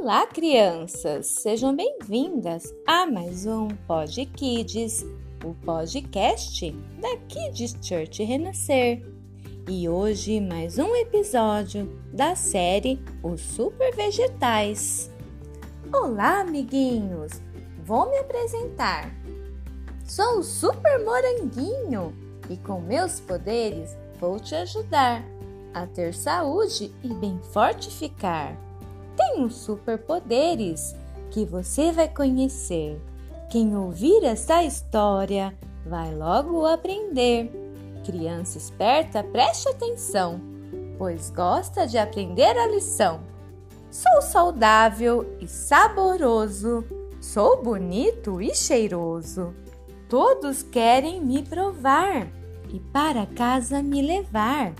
Olá, crianças! Sejam bem-vindas a mais um Pod Kids, o podcast da Kids Church Renascer. E hoje mais um episódio da série Os Super Vegetais. Olá, amiguinhos! Vou me apresentar. Sou o Super Moranguinho e com meus poderes vou te ajudar a ter saúde e bem forte ficar tenho superpoderes que você vai conhecer. Quem ouvir essa história vai logo aprender. Criança esperta, preste atenção, pois gosta de aprender a lição. Sou saudável e saboroso, sou bonito e cheiroso. Todos querem me provar e para casa me levar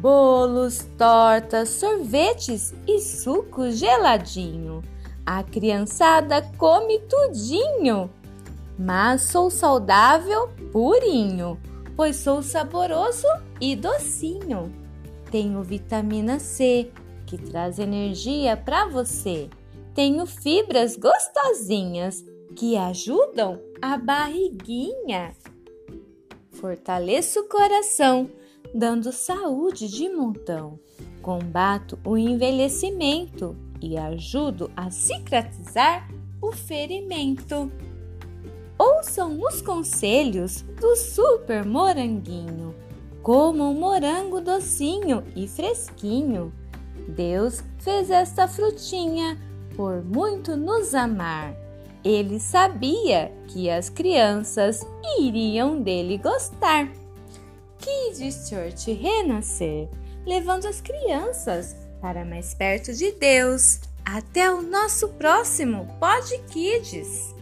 bolos, tortas, sorvetes e suco geladinho. A criançada come tudinho. Mas sou saudável purinho, pois sou saboroso e docinho. Tenho vitamina C, que traz energia para você. Tenho fibras gostosinhas que ajudam a barriguinha. Fortaleço o coração dando saúde de montão. Combato o envelhecimento e ajudo a cicatrizar o ferimento. Ouçam os conselhos do Super Moranguinho. Como um morango docinho e fresquinho. Deus fez esta frutinha por muito nos amar. Ele sabia que as crianças iriam dele gostar. Kids Church renascer, levando as crianças para mais perto de Deus. Até o nosso próximo Pod Kids!